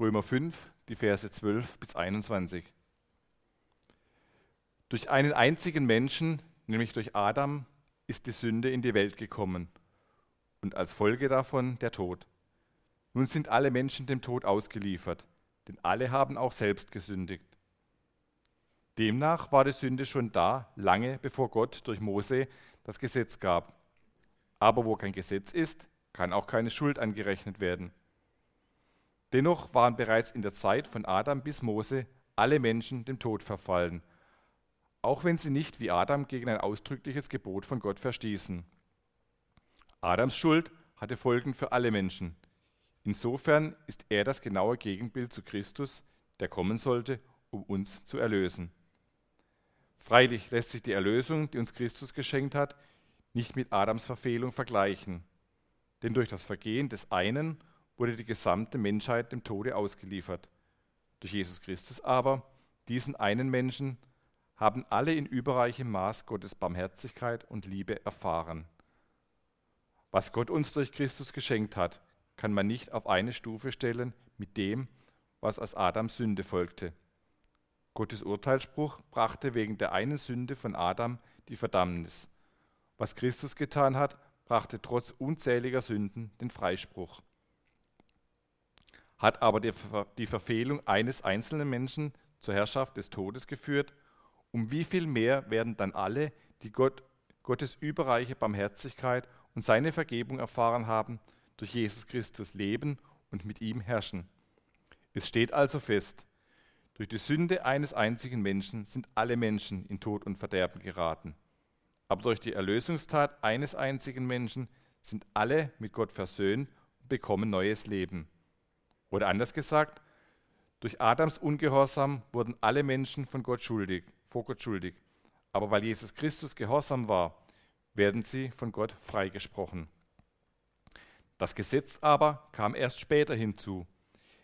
Römer 5, die Verse 12 bis 21. Durch einen einzigen Menschen, nämlich durch Adam, ist die Sünde in die Welt gekommen und als Folge davon der Tod. Nun sind alle Menschen dem Tod ausgeliefert, denn alle haben auch selbst gesündigt. Demnach war die Sünde schon da, lange bevor Gott durch Mose das Gesetz gab. Aber wo kein Gesetz ist, kann auch keine Schuld angerechnet werden. Dennoch waren bereits in der Zeit von Adam bis Mose alle Menschen dem Tod verfallen, auch wenn sie nicht wie Adam gegen ein ausdrückliches Gebot von Gott verstießen. Adams Schuld hatte Folgen für alle Menschen. Insofern ist er das genaue Gegenbild zu Christus, der kommen sollte, um uns zu erlösen. Freilich lässt sich die Erlösung, die uns Christus geschenkt hat, nicht mit Adams Verfehlung vergleichen. Denn durch das Vergehen des einen wurde die gesamte Menschheit dem Tode ausgeliefert. Durch Jesus Christus aber, diesen einen Menschen, haben alle in überreichem Maß Gottes Barmherzigkeit und Liebe erfahren. Was Gott uns durch Christus geschenkt hat, kann man nicht auf eine Stufe stellen mit dem, was aus Adams Sünde folgte. Gottes Urteilsspruch brachte wegen der einen Sünde von Adam die Verdammnis. Was Christus getan hat, brachte trotz unzähliger Sünden den Freispruch. Hat aber die, die Verfehlung eines einzelnen Menschen zur Herrschaft des Todes geführt, um wie viel mehr werden dann alle, die Gott, Gottes überreiche Barmherzigkeit und seine Vergebung erfahren haben, durch Jesus Christus leben und mit ihm herrschen. Es steht also fest, durch die Sünde eines einzigen Menschen sind alle Menschen in Tod und Verderben geraten. Aber durch die Erlösungstat eines einzigen Menschen sind alle mit Gott versöhnt und bekommen neues Leben. Oder anders gesagt, durch Adams Ungehorsam wurden alle Menschen von Gott schuldig, vor Gott schuldig. Aber weil Jesus Christus gehorsam war, werden sie von Gott freigesprochen. Das Gesetz aber kam erst später hinzu.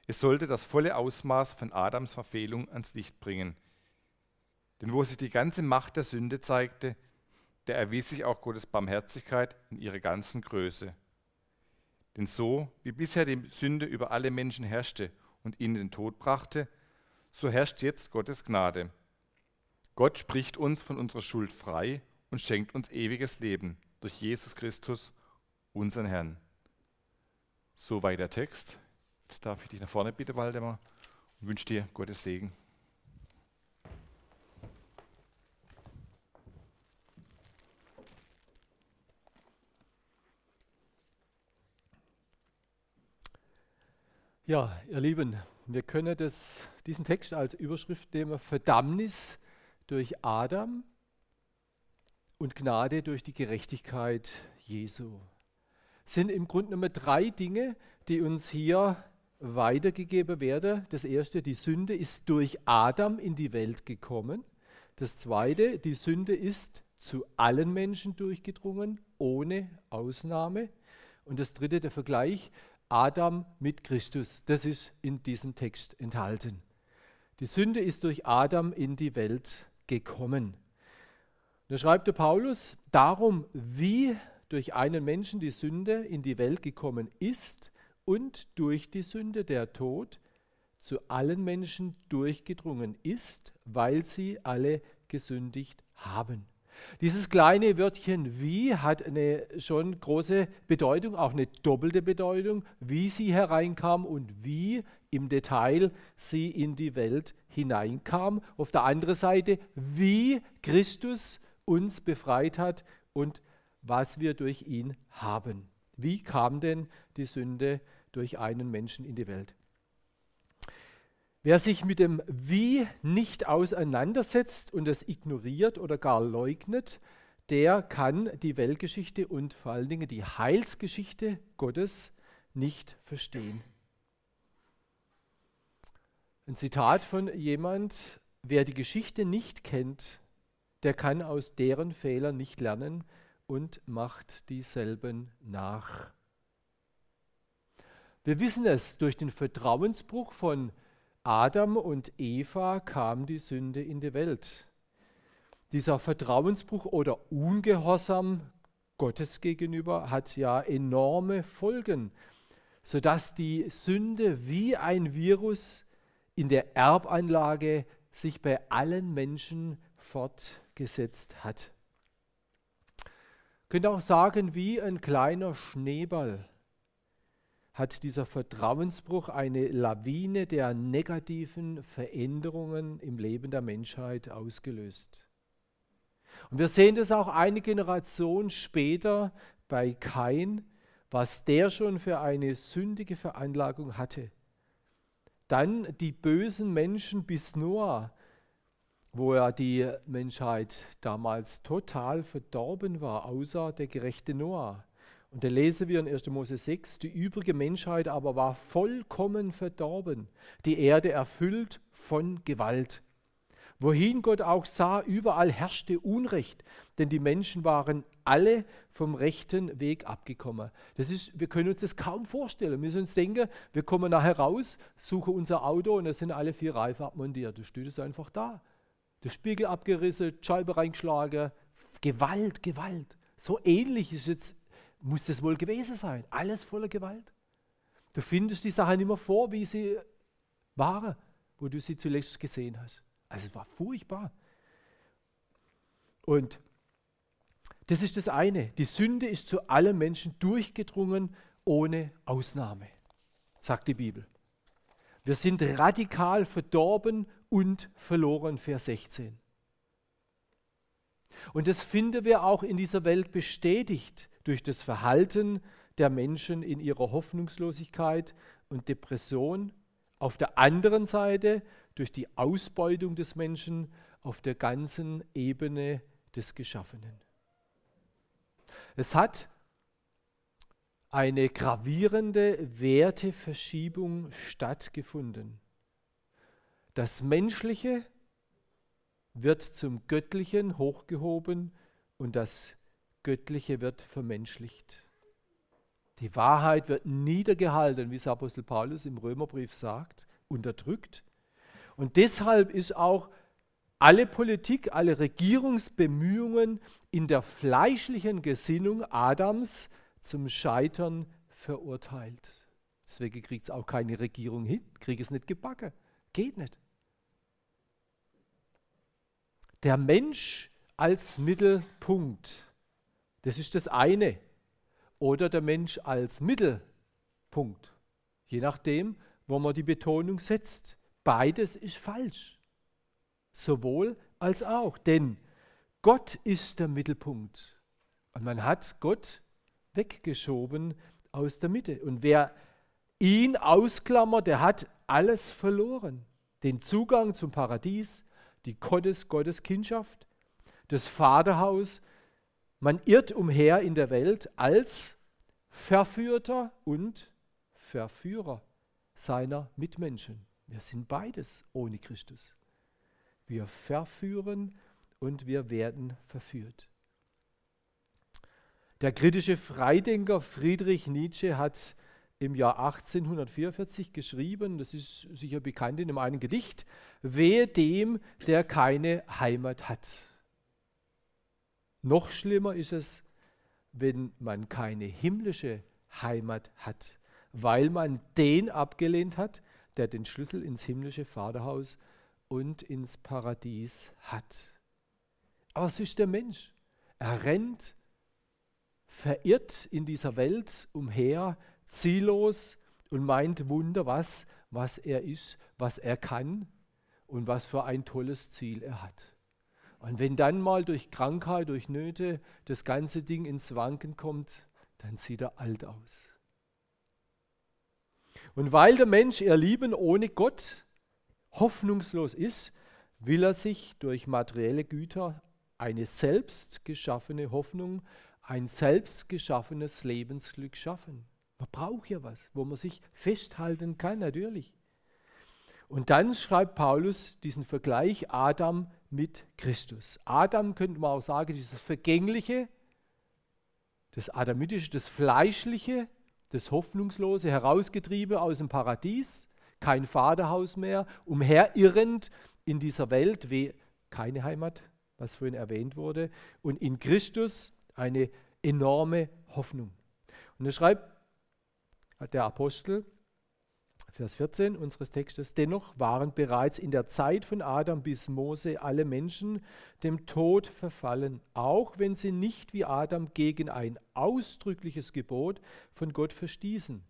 Es sollte das volle Ausmaß von Adams Verfehlung ans Licht bringen. Denn wo sich die ganze Macht der Sünde zeigte, der erwies sich auch Gottes Barmherzigkeit in ihrer ganzen Größe. Denn so wie bisher die Sünde über alle Menschen herrschte und ihnen den Tod brachte, so herrscht jetzt Gottes Gnade. Gott spricht uns von unserer Schuld frei und schenkt uns ewiges Leben durch Jesus Christus, unseren Herrn. Soweit der Text. Jetzt darf ich dich nach vorne bitten, Waldemar, und wünsche dir Gottes Segen. Ja, ihr Lieben, wir können das, diesen Text als Überschrift nehmen, Verdammnis durch Adam und Gnade durch die Gerechtigkeit Jesu. Sind im Grunde genommen drei Dinge, die uns hier weitergegeben werden. Das erste, die Sünde ist durch Adam in die Welt gekommen. Das zweite, die Sünde ist zu allen Menschen durchgedrungen, ohne Ausnahme. Und das dritte, der Vergleich, Adam mit Christus. Das ist in diesem Text enthalten. Die Sünde ist durch Adam in die Welt gekommen. Da schreibt der Paulus, darum, wie durch einen Menschen die Sünde in die Welt gekommen ist und durch die Sünde der Tod zu allen Menschen durchgedrungen ist, weil sie alle gesündigt haben. Dieses kleine Wörtchen wie hat eine schon große Bedeutung, auch eine doppelte Bedeutung, wie sie hereinkam und wie im Detail sie in die Welt hineinkam. Auf der anderen Seite, wie Christus uns befreit hat und was wir durch ihn haben. Wie kam denn die Sünde durch einen Menschen in die Welt? Wer sich mit dem Wie nicht auseinandersetzt und es ignoriert oder gar leugnet, der kann die Weltgeschichte und vor allen Dingen die Heilsgeschichte Gottes nicht verstehen. Ein Zitat von jemand, wer die Geschichte nicht kennt, der kann aus deren Fehlern nicht lernen und macht dieselben nach. Wir wissen es, durch den Vertrauensbruch von Adam und Eva kam die Sünde in die Welt. Dieser Vertrauensbruch oder Ungehorsam Gottes gegenüber hat ja enorme Folgen. sodass die Sünde wie ein Virus in der Erbanlage sich bei allen Menschen fortgesetzt hat. Könnte auch sagen, wie ein kleiner Schneeball hat dieser Vertrauensbruch eine Lawine der negativen Veränderungen im Leben der Menschheit ausgelöst. Und wir sehen das auch eine Generation später bei Kain, was der schon für eine sündige Veranlagung hatte. Dann die bösen Menschen bis Noah, wo ja die Menschheit damals total verdorben war, außer der gerechte Noah. Und da lesen wir in 1. Mose 6, die übrige Menschheit aber war vollkommen verdorben, die Erde erfüllt von Gewalt. Wohin Gott auch sah, überall herrschte Unrecht, denn die Menschen waren alle vom rechten Weg abgekommen. Das ist, wir können uns das kaum vorstellen. Wir müssen uns denken, wir kommen nachher raus, suchen unser Auto und da sind alle vier Reifen abmontiert. Du steht es einfach da. Der Spiegel abgerissen, Scheibe reingeschlagen. Gewalt, Gewalt. So ähnlich ist jetzt, muss das wohl gewesen sein. Alles voller Gewalt. Du findest die Sachen immer vor, wie sie waren, wo du sie zuletzt gesehen hast. Also es war furchtbar. Und das ist das eine. Die Sünde ist zu allen Menschen durchgedrungen, ohne Ausnahme, sagt die Bibel. Wir sind radikal verdorben und verloren, Vers 16. Und das finden wir auch in dieser Welt bestätigt durch das Verhalten der Menschen in ihrer Hoffnungslosigkeit und Depression. Auf der anderen Seite durch die Ausbeutung des Menschen auf der ganzen Ebene des Geschaffenen. Es hat eine gravierende Werteverschiebung stattgefunden. Das Menschliche wird zum Göttlichen hochgehoben und das Göttliche wird vermenschlicht. Die Wahrheit wird niedergehalten, wie es Apostel Paulus im Römerbrief sagt, unterdrückt. Und deshalb ist auch alle Politik, alle Regierungsbemühungen in der fleischlichen Gesinnung Adams zum Scheitern verurteilt. Deswegen kriegt es auch keine Regierung hin, kriegt es nicht gebacken. Geht nicht. Der Mensch als Mittelpunkt, das ist das eine. Oder der Mensch als Mittelpunkt, je nachdem, wo man die Betonung setzt. Beides ist falsch. Sowohl als auch. Denn Gott ist der Mittelpunkt. Und man hat Gott weggeschoben aus der Mitte. Und wer ihn ausklammert, der hat alles verloren. Den Zugang zum Paradies, die Gottes, Gotteskindschaft, das Vaterhaus. Man irrt umher in der Welt als Verführter und Verführer seiner Mitmenschen. Wir sind beides ohne Christus. Wir verführen und wir werden verführt. Der kritische Freidenker Friedrich Nietzsche hat im Jahr 1844 geschrieben, das ist sicher bekannt in einem Gedicht, wehe dem, der keine Heimat hat. Noch schlimmer ist es, wenn man keine himmlische Heimat hat, weil man den abgelehnt hat, der den Schlüssel ins himmlische Vaterhaus und ins Paradies hat. Aber es ist der Mensch. Er rennt verirrt in dieser Welt umher, ziellos und meint Wunder, was, was er ist, was er kann und was für ein tolles Ziel er hat. Und wenn dann mal durch Krankheit, durch Nöte das ganze Ding ins Wanken kommt, dann sieht er alt aus. Und weil der Mensch ihr Lieben ohne Gott hoffnungslos ist, will er sich durch materielle Güter eine selbst geschaffene Hoffnung, ein selbst geschaffenes Lebensglück schaffen. Man braucht ja was, wo man sich festhalten kann, natürlich. Und dann schreibt Paulus diesen Vergleich Adam mit Christus. Adam könnte man auch sagen, dieses Vergängliche, das Adamitische, das Fleischliche, das Hoffnungslose, herausgetrieben aus dem Paradies, kein Vaterhaus mehr, umherirrend in dieser Welt, wie keine Heimat, was vorhin erwähnt wurde, und in Christus eine enorme Hoffnung. Und er schreibt, der Apostel, Vers 14 unseres Textes, dennoch waren bereits in der Zeit von Adam bis Mose alle Menschen dem Tod verfallen, auch wenn sie nicht wie Adam gegen ein ausdrückliches Gebot von Gott verstießen.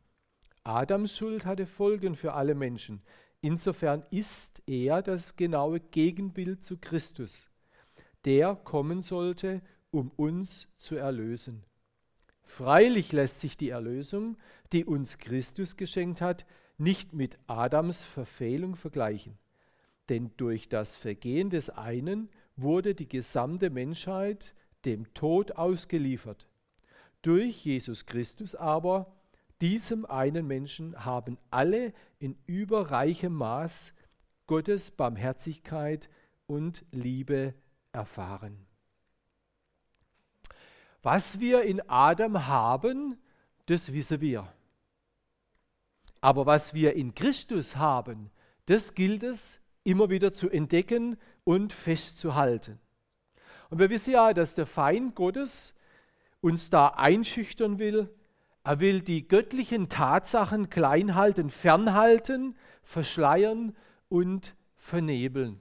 Adams Schuld hatte Folgen für alle Menschen. Insofern ist er das genaue Gegenbild zu Christus, der kommen sollte, um uns zu erlösen. Freilich lässt sich die Erlösung, die uns Christus geschenkt hat, nicht mit Adams Verfehlung vergleichen. Denn durch das Vergehen des einen wurde die gesamte Menschheit dem Tod ausgeliefert. Durch Jesus Christus aber, diesem einen Menschen, haben alle in überreichem Maß Gottes Barmherzigkeit und Liebe erfahren. Was wir in Adam haben, das wissen wir. Aber was wir in Christus haben, das gilt es immer wieder zu entdecken und festzuhalten. Und wir wissen ja, dass der Feind Gottes uns da einschüchtern will. Er will die göttlichen Tatsachen klein halten, fernhalten, verschleiern und vernebeln.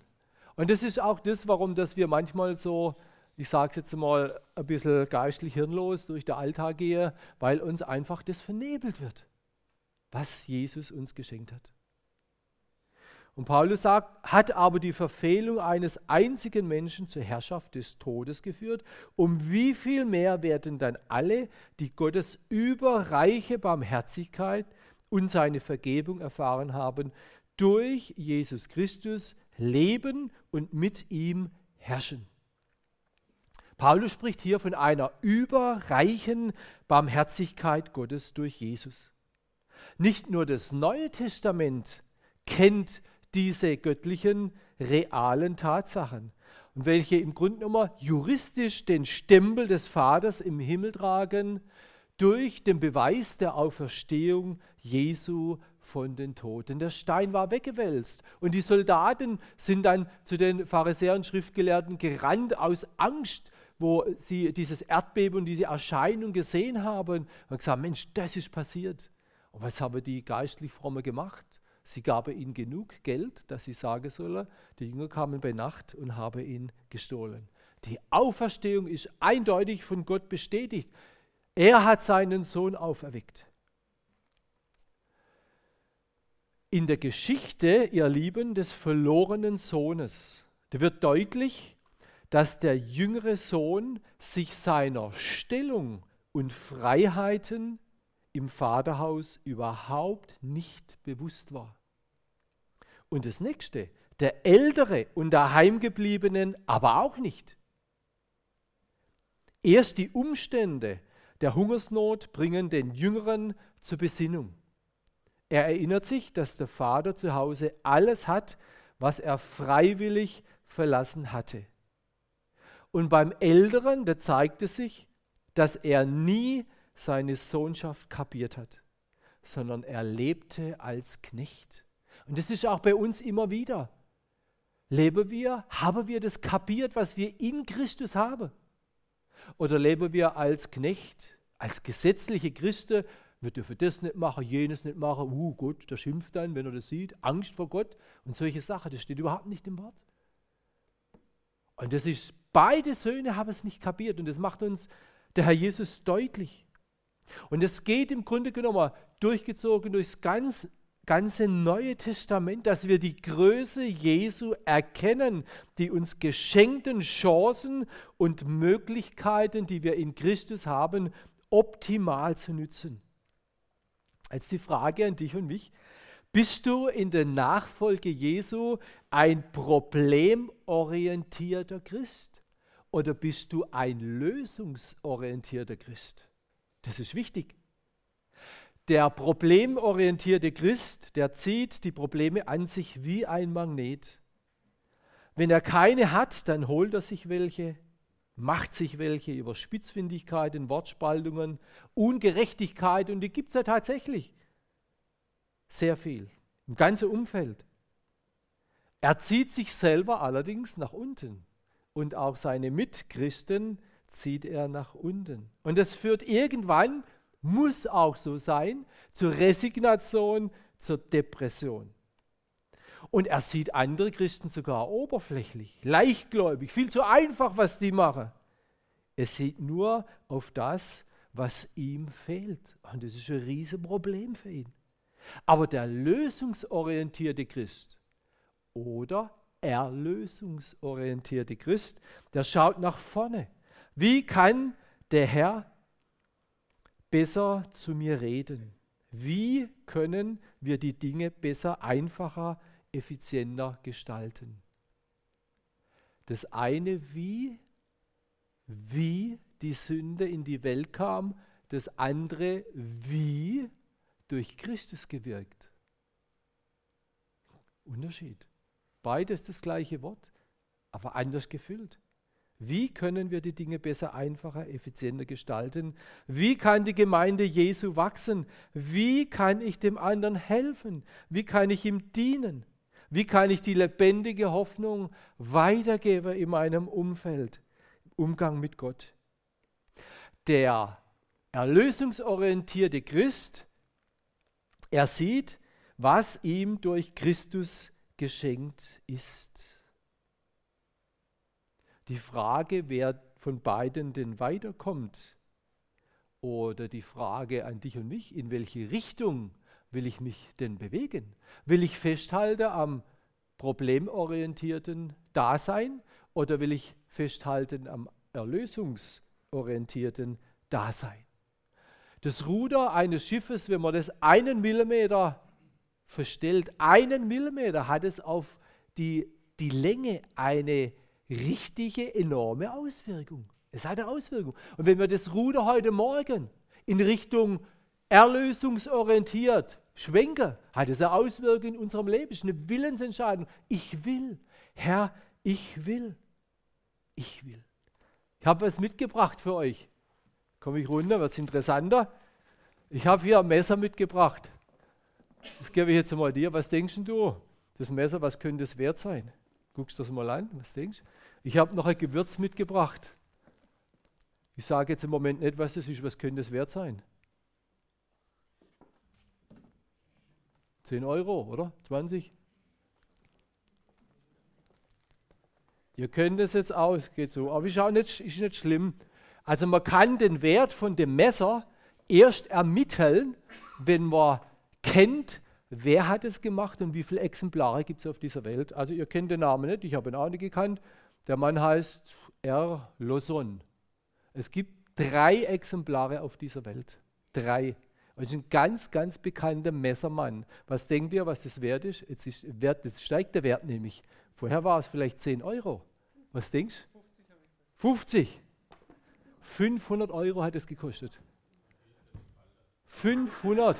Und das ist auch das, warum dass wir manchmal so, ich sage es jetzt mal, ein bisschen geistlich hirnlos durch den Alltag gehen, weil uns einfach das vernebelt wird was Jesus uns geschenkt hat. Und Paulus sagt, hat aber die Verfehlung eines einzigen Menschen zur Herrschaft des Todes geführt, um wie viel mehr werden dann alle, die Gottes überreiche Barmherzigkeit und seine Vergebung erfahren haben, durch Jesus Christus leben und mit ihm herrschen. Paulus spricht hier von einer überreichen Barmherzigkeit Gottes durch Jesus. Nicht nur das Neue Testament kennt diese göttlichen, realen Tatsachen und welche im Grunde genommen juristisch den Stempel des Vaters im Himmel tragen durch den Beweis der Auferstehung Jesu von den Toten. Der Stein war weggewälzt und die Soldaten sind dann zu den Pharisäern und Schriftgelehrten gerannt aus Angst, wo sie dieses Erdbeben und diese Erscheinung gesehen haben und gesagt, Mensch, das ist passiert. Und was haben die geistlich Fromme gemacht? Sie gaben ihnen genug Geld, dass sie sagen sollen, die Jünger kamen bei Nacht und haben ihn gestohlen. Die Auferstehung ist eindeutig von Gott bestätigt. Er hat seinen Sohn auferweckt. In der Geschichte, ihr Lieben, des verlorenen Sohnes, da wird deutlich, dass der jüngere Sohn sich seiner Stellung und Freiheiten im Vaterhaus überhaupt nicht bewusst war. Und das nächste, der Ältere und der Heimgebliebenen aber auch nicht. Erst die Umstände der Hungersnot bringen den Jüngeren zur Besinnung. Er erinnert sich, dass der Vater zu Hause alles hat, was er freiwillig verlassen hatte. Und beim Älteren, da zeigte sich, dass er nie seine Sohnschaft kapiert hat, sondern er lebte als Knecht. Und das ist auch bei uns immer wieder. Leben wir, haben wir das kapiert, was wir in Christus haben? Oder leben wir als Knecht, als gesetzliche Christen, wir dürfen das nicht machen, jenes nicht machen, uh Gott, der schimpft dann, wenn er das sieht, Angst vor Gott und solche Sachen, das steht überhaupt nicht im Wort. Und das ist, beide Söhne haben es nicht kapiert und das macht uns der Herr Jesus deutlich. Und es geht im Grunde genommen durchgezogen durchs ganz, ganze Neue Testament, dass wir die Größe Jesu erkennen, die uns geschenkten Chancen und Möglichkeiten, die wir in Christus haben, optimal zu nützen. Als die Frage an dich und mich, bist du in der Nachfolge Jesu ein problemorientierter Christ oder bist du ein lösungsorientierter Christ? Das ist wichtig. Der problemorientierte Christ, der zieht die Probleme an sich wie ein Magnet. Wenn er keine hat, dann holt er sich welche, macht sich welche über Spitzfindigkeiten, Wortspaltungen, Ungerechtigkeit und die gibt es ja tatsächlich. Sehr viel. Im ganzen Umfeld. Er zieht sich selber allerdings nach unten und auch seine Mitchristen zieht er nach unten. Und das führt irgendwann muss auch so sein, zur Resignation, zur Depression. Und er sieht andere Christen sogar oberflächlich, leichtgläubig, viel zu einfach, was die machen. Er sieht nur auf das, was ihm fehlt. Und das ist ein Riesenproblem für ihn. Aber der lösungsorientierte Christ oder erlösungsorientierte Christ, der schaut nach vorne. Wie kann der Herr besser zu mir reden? Wie können wir die Dinge besser, einfacher, effizienter gestalten? Das eine, wie, wie die Sünde in die Welt kam, das andere, wie durch Christus gewirkt. Unterschied. Beides das gleiche Wort, aber anders gefüllt. Wie können wir die Dinge besser, einfacher, effizienter gestalten? Wie kann die Gemeinde Jesu wachsen? Wie kann ich dem anderen helfen? Wie kann ich ihm dienen? Wie kann ich die lebendige Hoffnung weitergeben in meinem Umfeld, Umgang mit Gott? Der erlösungsorientierte Christ, er sieht, was ihm durch Christus geschenkt ist. Die Frage, wer von beiden denn weiterkommt, oder die Frage an dich und mich, in welche Richtung will ich mich denn bewegen? Will ich festhalten am problemorientierten Dasein oder will ich festhalten am erlösungsorientierten Dasein? Das Ruder eines Schiffes, wenn man das einen Millimeter verstellt, einen Millimeter hat es auf die, die Länge eine richtige, enorme Auswirkung. Es hat eine Auswirkung. Und wenn wir das Ruder heute Morgen in Richtung erlösungsorientiert schwenken, hat es eine Auswirkung in unserem Leben. Es ist eine Willensentscheidung. Ich will. Herr, ich will. Ich will. Ich habe was mitgebracht für euch. Komme ich runter, wird es interessanter. Ich habe hier ein Messer mitgebracht. Das gebe ich jetzt mal dir. Was denkst du? Das Messer, was könnte es wert sein? Guckst du das mal an, was denkst? Ich habe noch ein Gewürz mitgebracht. Ich sage jetzt im Moment nicht, was das ist, was könnte es wert sein? 10 Euro, oder? 20? Ihr könnt es jetzt aus, geht so. Aber ist auch nicht, ist nicht schlimm. Also man kann den Wert von dem Messer erst ermitteln, wenn man kennt, wer hat es gemacht und wie viele Exemplare gibt es auf dieser Welt. Also ihr kennt den Namen nicht, ich habe ihn auch nicht gekannt. Der Mann heißt R. Lawson. Es gibt drei Exemplare auf dieser Welt. Drei. Das ist ein ganz, ganz bekannter Messermann. Was denkt ihr, was das wert ist? Jetzt, ist Wert, jetzt steigt der Wert nämlich. Vorher war es vielleicht 10 Euro. Was denkst du? 50. 500 Euro hat es gekostet. 500.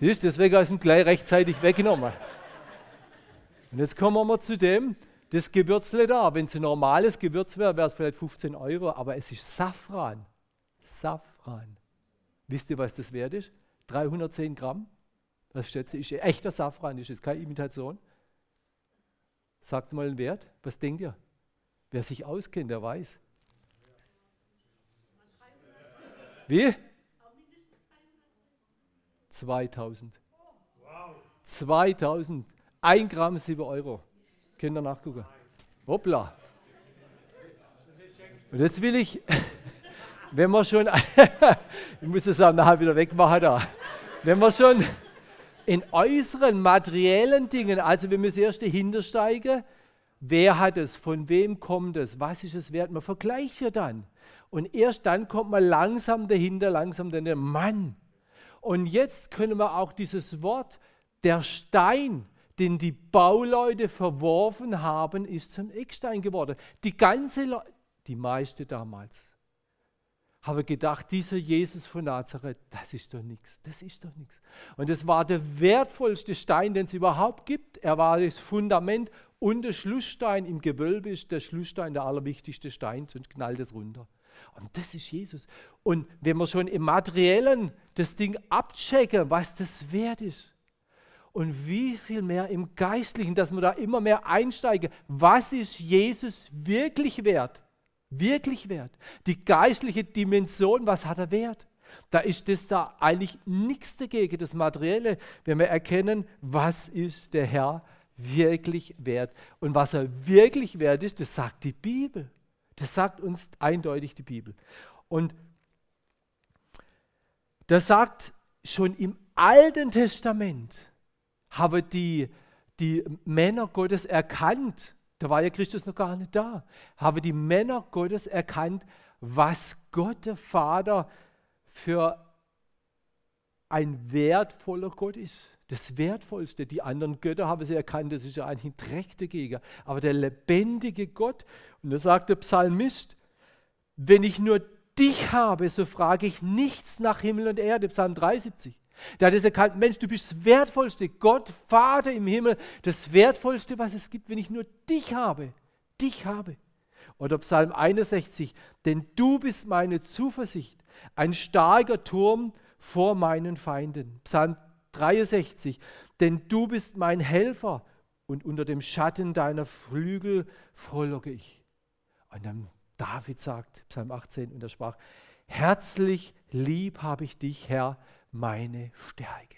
Ist, deswegen ist ihm gleich rechtzeitig weggenommen. Und jetzt kommen wir zu dem, das Gewürzle da. Wenn es ein normales Gewürz wäre, wäre es vielleicht 15 Euro, aber es ist Safran. Safran. Wisst ihr, was das wert ist? 310 Gramm. Das schätze ich, ist echter Safran, ist jetzt keine Imitation. Sagt mal den Wert. Was denkt ihr? Wer sich auskennt, der weiß. Wie? 2000. 2000. Ein Gramm 7 Euro. Könnt ihr nachgucken. Hoppla. Und jetzt will ich, wenn wir schon, ich muss das auch nachher wieder wegmachen da, wenn wir schon in äußeren materiellen Dingen, also wir müssen erst dahinter steigen, wer hat es, von wem kommt es, was ist es wert, man vergleicht ja dann. Und erst dann kommt man langsam dahinter, langsam dann der Mann, und jetzt können wir auch dieses Wort, der Stein, den die Bauleute verworfen haben, ist zum Eckstein geworden. Die ganze, Le die meiste damals, habe gedacht, dieser Jesus von Nazareth, das ist doch nichts, das ist doch nichts. Und es war der wertvollste Stein, den es überhaupt gibt. Er war das Fundament und der Schlussstein im Gewölbe ist der Schlussstein der allerwichtigste Stein, sonst knallt es runter. Und das ist Jesus. Und wenn wir schon im Materiellen das Ding abchecken, was das wert ist, und wie viel mehr im Geistlichen, dass wir da immer mehr einsteigen, was ist Jesus wirklich wert? Wirklich wert. Die geistliche Dimension, was hat er wert? Da ist das da eigentlich nichts dagegen, das Materielle, wenn wir erkennen, was ist der Herr wirklich wert. Und was er wirklich wert ist, das sagt die Bibel. Das sagt uns eindeutig die Bibel. Und das sagt schon im Alten Testament, haben die, die Männer Gottes erkannt, da war ja Christus noch gar nicht da, haben die Männer Gottes erkannt, was Gott der Vater für ein wertvoller Gott ist. Das Wertvollste. Die anderen Götter haben sie erkannt, das ist ja ein Dreck dagegen. Aber der lebendige Gott, und da sagt der Psalmist, wenn ich nur dich habe, so frage ich nichts nach Himmel und Erde, Psalm 73. Da hat es erkannt, Mensch, du bist das Wertvollste, Gott, Vater im Himmel, das Wertvollste, was es gibt, wenn ich nur dich habe, dich habe. Oder Psalm 61, denn du bist meine Zuversicht, ein starker Turm vor meinen Feinden. Psalm 63, denn du bist mein Helfer und unter dem Schatten deiner Flügel frohlocke ich. Und dann David sagt, Psalm 18, und er sprach, herzlich lieb habe ich dich, Herr, meine Stärke.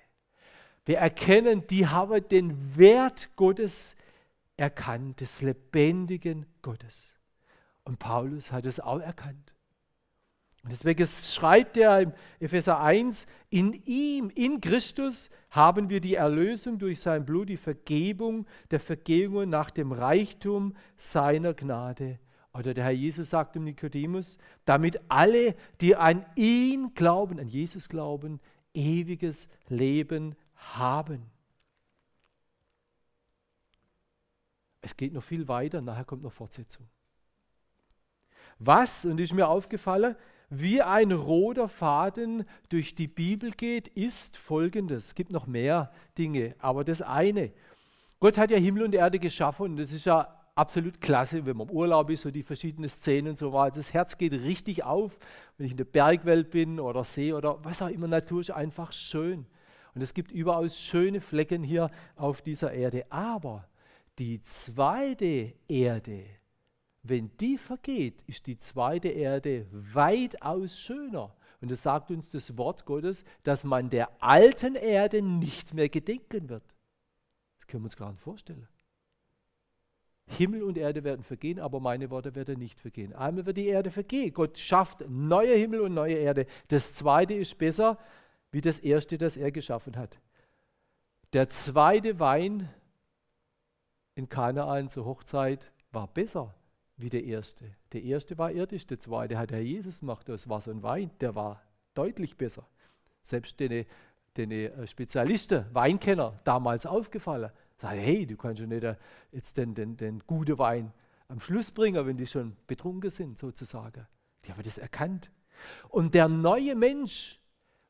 Wir erkennen, die haben den Wert Gottes erkannt, des lebendigen Gottes. Und Paulus hat es auch erkannt. Und deswegen schreibt er im Epheser 1, in ihm, in Christus haben wir die Erlösung durch sein Blut, die Vergebung der Vergehungen nach dem Reichtum seiner Gnade. Oder der Herr Jesus sagt dem Nikodemus, damit alle, die an ihn glauben, an Jesus glauben, ewiges Leben haben. Es geht noch viel weiter, nachher kommt noch Fortsetzung. Was, und ist mir aufgefallen, wie ein roter Faden durch die Bibel geht, ist folgendes. Es gibt noch mehr Dinge, aber das eine. Gott hat ja Himmel und Erde geschaffen und das ist ja absolut klasse, wenn man im Urlaub ist und die verschiedenen Szenen und so weiter. Das Herz geht richtig auf, wenn ich in der Bergwelt bin oder See oder was auch immer. Natur ist einfach schön. Und es gibt überaus schöne Flecken hier auf dieser Erde. Aber die zweite Erde, wenn die vergeht, ist die zweite Erde weitaus schöner. Und das sagt uns das Wort Gottes, dass man der alten Erde nicht mehr gedenken wird. Das können wir uns gar nicht vorstellen. Himmel und Erde werden vergehen, aber meine Worte werden nicht vergehen. Einmal wird die Erde vergehen. Gott schafft neue Himmel und neue Erde. Das zweite ist besser wie das erste, das er geschaffen hat. Der zweite Wein in Kanaan zur Hochzeit war besser wie der erste. Der erste war irdisch, der zweite hat Herr Jesus gemacht aus Wasser und Wein. Der war deutlich besser. Selbst den, den äh, Spezialisten, Weinkenner, damals aufgefallen. Sag, hey, du kannst schon nicht äh, jetzt den, den, den guten Wein am Schluss bringen, wenn die schon betrunken sind, sozusagen. Die haben das erkannt. Und der neue Mensch,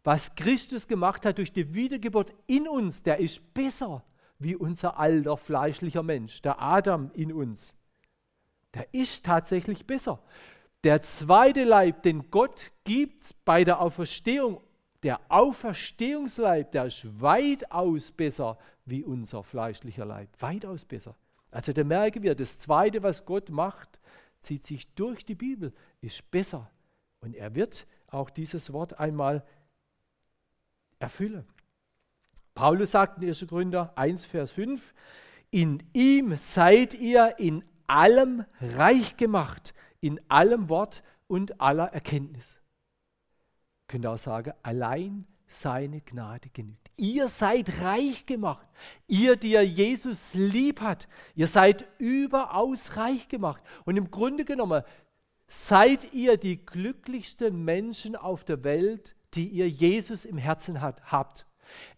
was Christus gemacht hat durch die Wiedergeburt in uns, der ist besser wie unser alter fleischlicher Mensch, der Adam in uns. Der ist tatsächlich besser. Der zweite Leib, den Gott gibt bei der Auferstehung, der Auferstehungsleib, der ist weitaus besser wie unser fleischlicher Leib. Weitaus besser. Also da merken wir, das Zweite, was Gott macht, zieht sich durch die Bibel, ist besser. Und er wird auch dieses Wort einmal erfüllen. Paulus sagt in 1. Gründer 1, Vers 5, in ihm seid ihr in allem reich gemacht, in allem Wort und aller Erkenntnis. Könnt ihr auch sagen, allein seine Gnade genügt. Ihr seid reich gemacht. Ihr, die ihr Jesus lieb hat, ihr seid überaus reich gemacht. Und im Grunde genommen seid ihr die glücklichsten Menschen auf der Welt, die ihr Jesus im Herzen hat, habt.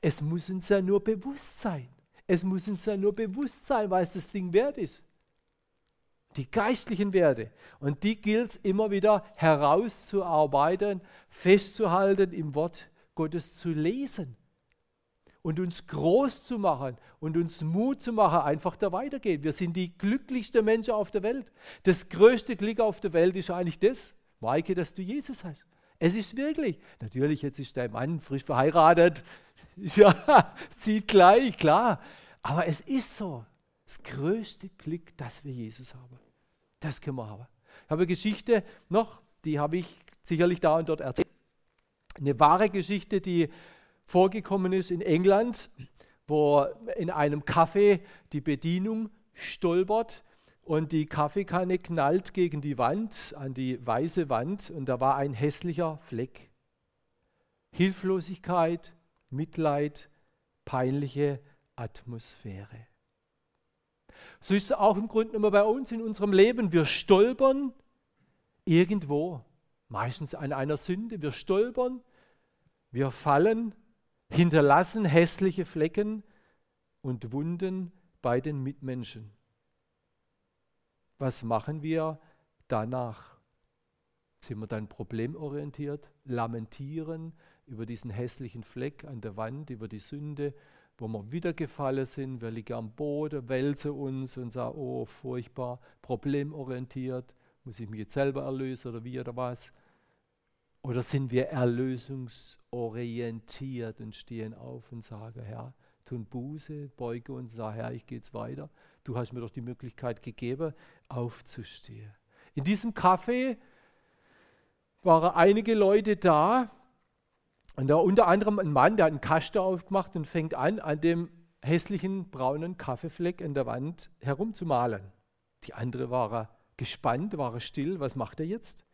Es muss uns ja nur bewusst sein. Es muss uns ja nur bewusst sein, es das Ding wert ist. Die geistlichen Werte. Und die gilt es immer wieder herauszuarbeiten, festzuhalten im Wort Gottes zu lesen und uns groß zu machen und uns Mut zu machen, einfach da weitergehen. Wir sind die glücklichsten Menschen auf der Welt. Das größte Glück auf der Welt ist eigentlich das, Maike, dass du Jesus hast. Es ist wirklich, natürlich, jetzt ist dein Mann frisch verheiratet, ja, zieht gleich, klar. Aber es ist so, das größte Glück, dass wir Jesus haben. Das können wir haben. Ich habe eine Geschichte noch, die habe ich sicherlich da und dort erzählt. Eine wahre Geschichte, die vorgekommen ist in England, wo in einem Café die Bedienung stolpert und die Kaffeekanne knallt gegen die Wand, an die weiße Wand und da war ein hässlicher Fleck. Hilflosigkeit, Mitleid, peinliche Atmosphäre. So ist es auch im Grunde genommen bei uns in unserem Leben. Wir stolpern irgendwo, meistens an einer Sünde. Wir stolpern, wir fallen, hinterlassen hässliche Flecken und Wunden bei den Mitmenschen. Was machen wir danach? Sind wir dann problemorientiert, lamentieren über diesen hässlichen Fleck an der Wand, über die Sünde, wo wir wieder gefallen sind, wir liegen am Boden, wälzen uns und sagen, oh, furchtbar, problemorientiert, muss ich mich jetzt selber erlösen oder wie oder was? Oder sind wir erlösungsorientiert und stehen auf und sagen, Herr, tun Buße, beuge uns, sagen, Herr, ich gehe jetzt weiter. Du hast mir doch die Möglichkeit gegeben, aufzustehen. In diesem Café waren einige Leute da und da unter anderem ein Mann, der hat einen Kasten aufgemacht und fängt an, an dem hässlichen braunen Kaffeefleck an der Wand herumzumalen. Die andere waren gespannt, waren still, was macht er jetzt?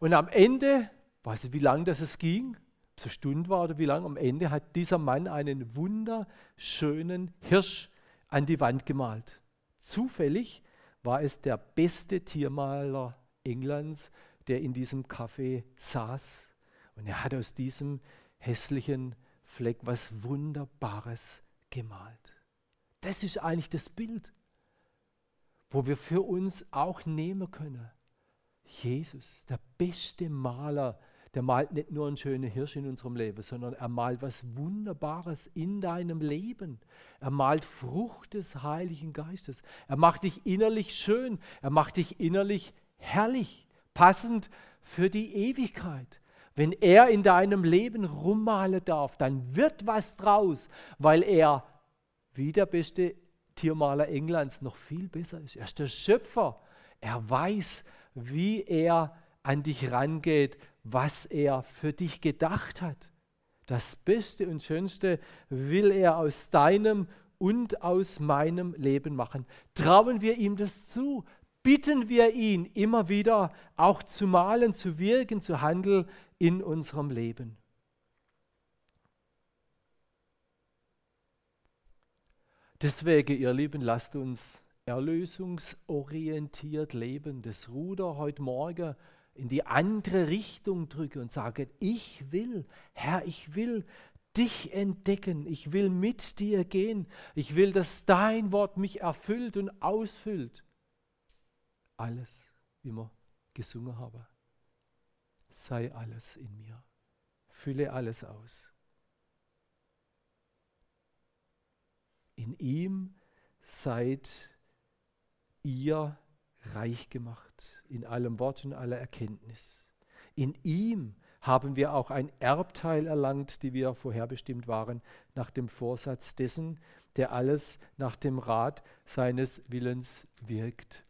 Und am Ende, weiß ich, wie lange das es ging, ob es eine Stunde war oder wie lange, am Ende hat dieser Mann einen wunderschönen Hirsch an die Wand gemalt. Zufällig war es der beste Tiermaler Englands, der in diesem Café saß. Und er hat aus diesem hässlichen Fleck was Wunderbares gemalt. Das ist eigentlich das Bild, wo wir für uns auch nehmen können. Jesus, der beste Maler, der malt nicht nur einen schönen Hirsch in unserem Leben, sondern er malt was Wunderbares in deinem Leben. Er malt Frucht des Heiligen Geistes. Er macht dich innerlich schön. Er macht dich innerlich herrlich, passend für die Ewigkeit. Wenn er in deinem Leben rummalen darf, dann wird was draus, weil er, wie der beste Tiermaler Englands, noch viel besser ist. Er ist der Schöpfer. Er weiß, wie er an dich rangeht, was er für dich gedacht hat. Das Beste und Schönste will er aus deinem und aus meinem Leben machen. Trauen wir ihm das zu. Bitten wir ihn immer wieder auch zu malen, zu wirken, zu handeln in unserem Leben. Deswegen, ihr Lieben, lasst uns erlösungsorientiert leben. Das Ruder heute Morgen in die andere Richtung drücke und sage, ich will, Herr, ich will dich entdecken, ich will mit dir gehen, ich will, dass dein Wort mich erfüllt und ausfüllt. Alles, wie wir gesungen haben, sei alles in mir, fülle alles aus. In ihm seid ihr reich gemacht in allem Wort und aller Erkenntnis. In ihm haben wir auch ein Erbteil erlangt, die wir vorherbestimmt waren, nach dem Vorsatz dessen, der alles nach dem Rat seines Willens wirkt.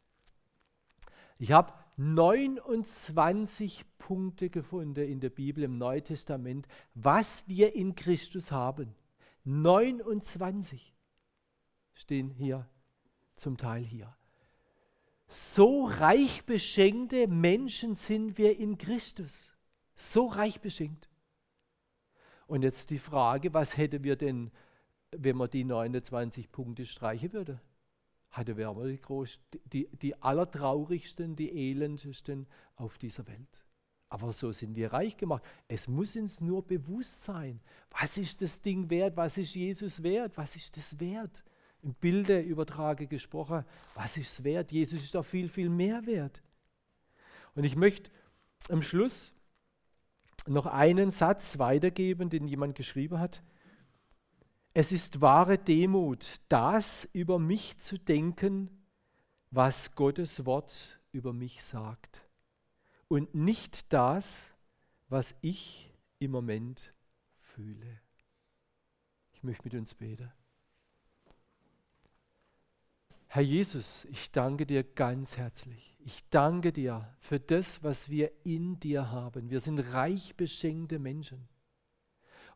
Ich habe 29 Punkte gefunden in der Bibel im Neuen Testament, was wir in Christus haben. 29 stehen hier zum Teil hier. So reich beschenkte Menschen sind wir in Christus. So reich beschenkt. Und jetzt die Frage, was hätten wir denn, wenn man die 29 Punkte streichen würde? Hatte wir die, groß, die, die allertraurigsten, die elendesten auf dieser Welt. Aber so sind wir reich gemacht. Es muss uns nur bewusst sein, was ist das Ding wert, was ist Jesus wert, was ist das wert im Bilde übertrage gesprochen, was ist es wert? Jesus ist doch viel, viel mehr wert. Und ich möchte am Schluss noch einen Satz weitergeben, den jemand geschrieben hat. Es ist wahre Demut, das über mich zu denken, was Gottes Wort über mich sagt. Und nicht das, was ich im Moment fühle. Ich möchte mit uns beten. Herr Jesus, ich danke dir ganz herzlich. Ich danke dir für das, was wir in dir haben. Wir sind reich beschenkte Menschen.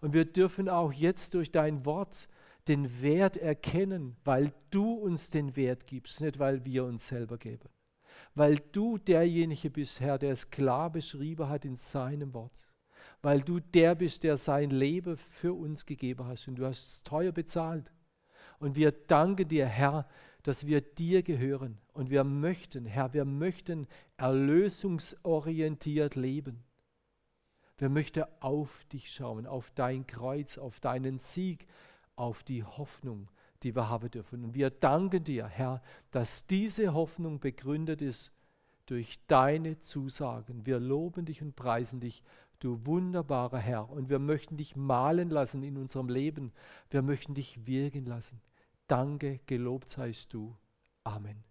Und wir dürfen auch jetzt durch dein Wort den Wert erkennen, weil du uns den Wert gibst, nicht weil wir uns selber geben. Weil du derjenige bist, Herr, der es klar beschrieben hat in seinem Wort. Weil du der bist, der sein Leben für uns gegeben hast und du hast es teuer bezahlt. Und wir danken dir, Herr, dass wir dir gehören. Und wir möchten, Herr, wir möchten erlösungsorientiert leben. Wir möchten auf dich schauen, auf dein Kreuz, auf deinen Sieg, auf die Hoffnung, die wir haben dürfen. Und wir danken dir, Herr, dass diese Hoffnung begründet ist durch deine Zusagen. Wir loben dich und preisen dich, du wunderbarer Herr. Und wir möchten dich malen lassen in unserem Leben. Wir möchten dich wirken lassen. Danke, gelobt seist du. Amen.